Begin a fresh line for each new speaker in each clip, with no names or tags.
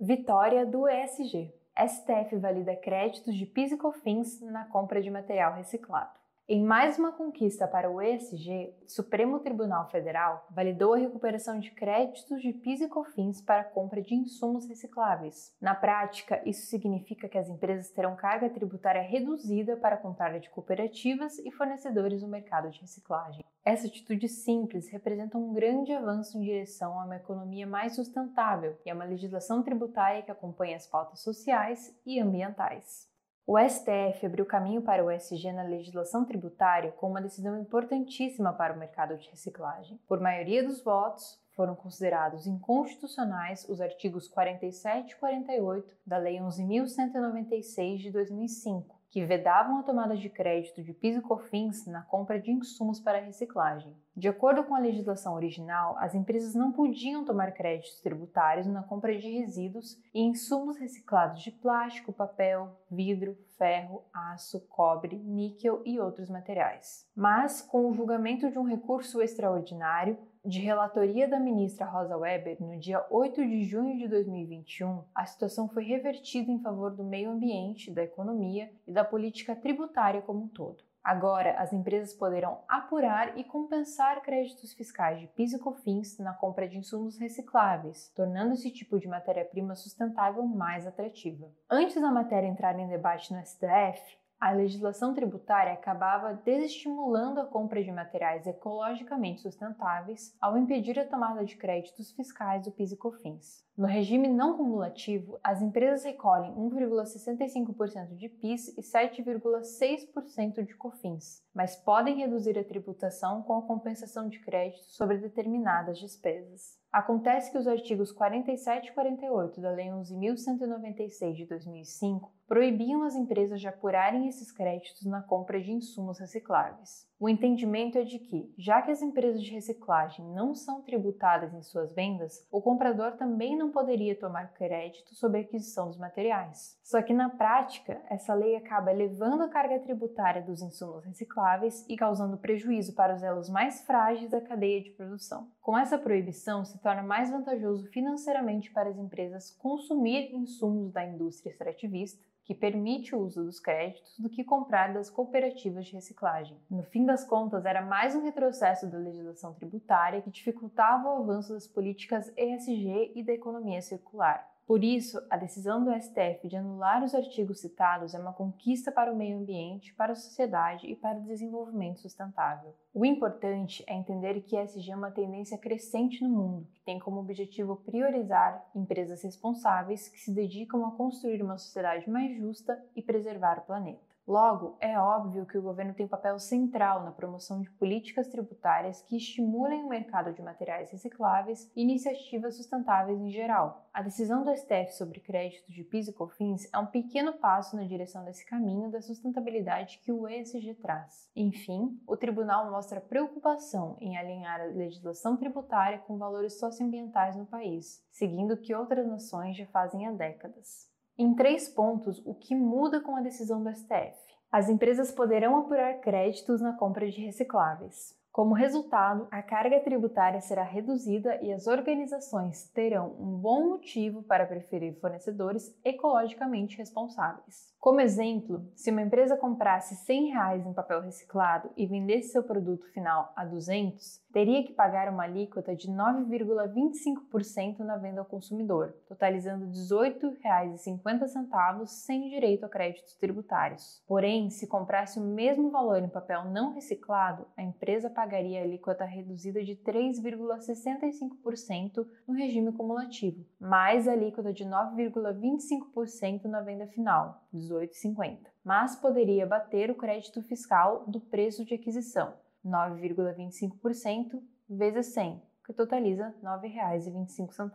Vitória do ESG. STF valida créditos de PIS e COFINS na compra de material reciclado. Em mais uma conquista para o ESG, o Supremo Tribunal Federal validou a recuperação de créditos de PIS e COFINS para a compra de insumos recicláveis. Na prática, isso significa que as empresas terão carga tributária reduzida para comprar de cooperativas e fornecedores no mercado de reciclagem. Essa atitude simples representa um grande avanço em direção a uma economia mais sustentável e a uma legislação tributária que acompanha as pautas sociais e ambientais. O STF abriu caminho para o ESG na legislação tributária com uma decisão importantíssima para o mercado de reciclagem. Por maioria dos votos, foram considerados inconstitucionais os artigos 47 e 48 da Lei 11.196 de 2005, que vedavam a tomada de crédito de PIS e COFINS na compra de insumos para reciclagem. De acordo com a legislação original, as empresas não podiam tomar créditos tributários na compra de resíduos e insumos reciclados de plástico, papel, vidro, ferro, aço, cobre, níquel e outros materiais. Mas, com o julgamento de um recurso extraordinário, de relatoria da ministra Rosa Weber, no dia 8 de junho de 2021, a situação foi revertida em favor do meio ambiente, da economia e da política tributária como um todo. Agora, as empresas poderão apurar e compensar créditos fiscais de PIS e COFINS na compra de insumos recicláveis, tornando esse tipo de matéria-prima sustentável mais atrativa. Antes da matéria entrar em debate no STF, a legislação tributária acabava desestimulando a compra de materiais ecologicamente sustentáveis ao impedir a tomada de créditos fiscais do PIS e COFINS. No regime não cumulativo, as empresas recolhem 1,65% de PIS e 7,6% de COFINS, mas podem reduzir a tributação com a compensação de créditos sobre determinadas despesas. Acontece que os artigos 47 e 48 da Lei 11.196 de 2005 proibiam as empresas de apurarem esses créditos na compra de insumos recicláveis. O entendimento é de que, já que as empresas de reciclagem não são tributadas em suas vendas, o comprador também não poderia tomar crédito sobre a aquisição dos materiais. Só que na prática, essa lei acaba elevando a carga tributária dos insumos recicláveis e causando prejuízo para os elos mais frágeis da cadeia de produção. Com essa proibição, se torna mais vantajoso financeiramente para as empresas consumir insumos da indústria extrativista que permite o uso dos créditos do que comprar das cooperativas de reciclagem. No fim das contas, era mais um retrocesso da legislação tributária que dificultava o avanço das políticas ESG e da economia circular. Por isso, a decisão do STF de anular os artigos citados é uma conquista para o meio ambiente, para a sociedade e para o desenvolvimento sustentável. O importante é entender que ESG é uma tendência crescente no mundo, que tem como objetivo priorizar empresas responsáveis que se dedicam a construir uma sociedade mais justa e preservar o planeta. Logo, é óbvio que o governo tem um papel central na promoção de políticas tributárias que estimulem o mercado de materiais recicláveis e iniciativas sustentáveis em geral. A decisão do STF sobre crédito de PIS e COFINS é um pequeno passo na direção desse caminho da sustentabilidade que o ESG traz. Enfim, o tribunal mostra preocupação em alinhar a legislação tributária com valores socioambientais no país, seguindo o que outras nações já fazem há décadas. Em três pontos, o que muda com a decisão do STF? As empresas poderão apurar créditos na compra de recicláveis. Como resultado, a carga tributária será reduzida e as organizações terão um bom motivo para preferir fornecedores ecologicamente responsáveis. Como exemplo, se uma empresa comprasse R$ 100 em papel reciclado e vendesse seu produto final a 200, teria que pagar uma alíquota de 9,25% na venda ao consumidor, totalizando R$ 18,50 sem direito a créditos tributários. Porém, se comprasse o mesmo valor em papel não reciclado, a empresa pagaria a alíquota reduzida de 3,65% no regime cumulativo, mais a alíquota de 9,25% na venda final, 18,50, mas poderia bater o crédito fiscal do preço de aquisição, 9,25% vezes 100, que totaliza R$ 9,25.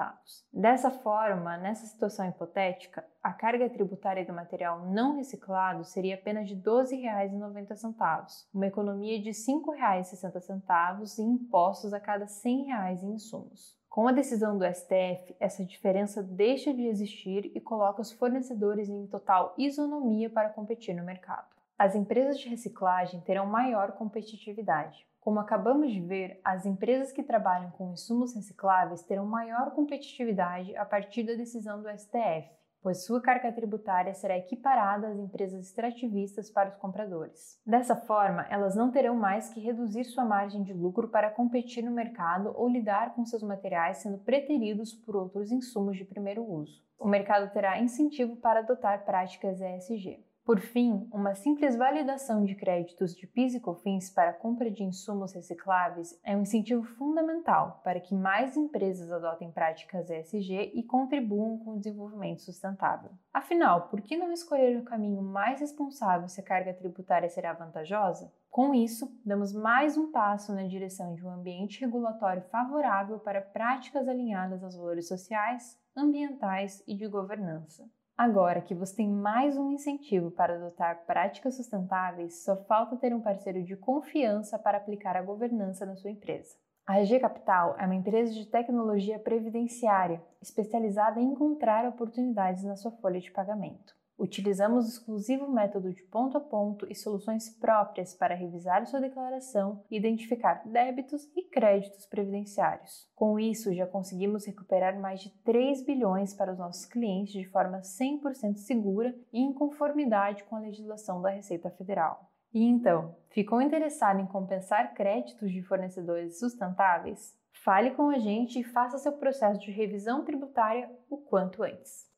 Dessa forma, nessa situação hipotética, a carga tributária do material não reciclado seria apenas de R$ 12,90, uma economia de R$ 5,60 em impostos a cada R$ 100 em insumos. Com a decisão do STF, essa diferença deixa de existir e coloca os fornecedores em total isonomia para competir no mercado. As empresas de reciclagem terão maior competitividade. Como acabamos de ver, as empresas que trabalham com insumos recicláveis terão maior competitividade a partir da decisão do STF, pois sua carga tributária será equiparada às empresas extrativistas para os compradores. Dessa forma, elas não terão mais que reduzir sua margem de lucro para competir no mercado ou lidar com seus materiais sendo preteridos por outros insumos de primeiro uso. O mercado terá incentivo para adotar práticas ESG. Por fim, uma simples validação de créditos de PIS e COFINS para a compra de insumos recicláveis é um incentivo fundamental para que mais empresas adotem práticas ESG e contribuam com o desenvolvimento sustentável. Afinal, por que não escolher o caminho mais responsável se a carga tributária será vantajosa? Com isso, damos mais um passo na direção de um ambiente regulatório favorável para práticas alinhadas aos valores sociais, ambientais e de governança. Agora que você tem mais um incentivo para adotar práticas sustentáveis, só falta ter um parceiro de confiança para aplicar a governança na sua empresa. A RG Capital é uma empresa de tecnologia previdenciária especializada em encontrar oportunidades na sua folha de pagamento. Utilizamos exclusivo método de ponto a ponto e soluções próprias para revisar sua declaração e identificar débitos e créditos previdenciários. Com isso, já conseguimos recuperar mais de 3 bilhões para os nossos clientes de forma 100% segura e em conformidade com a legislação da Receita Federal. E então, ficou interessado em compensar créditos de fornecedores sustentáveis? Fale com a gente e faça seu processo de revisão tributária o quanto antes.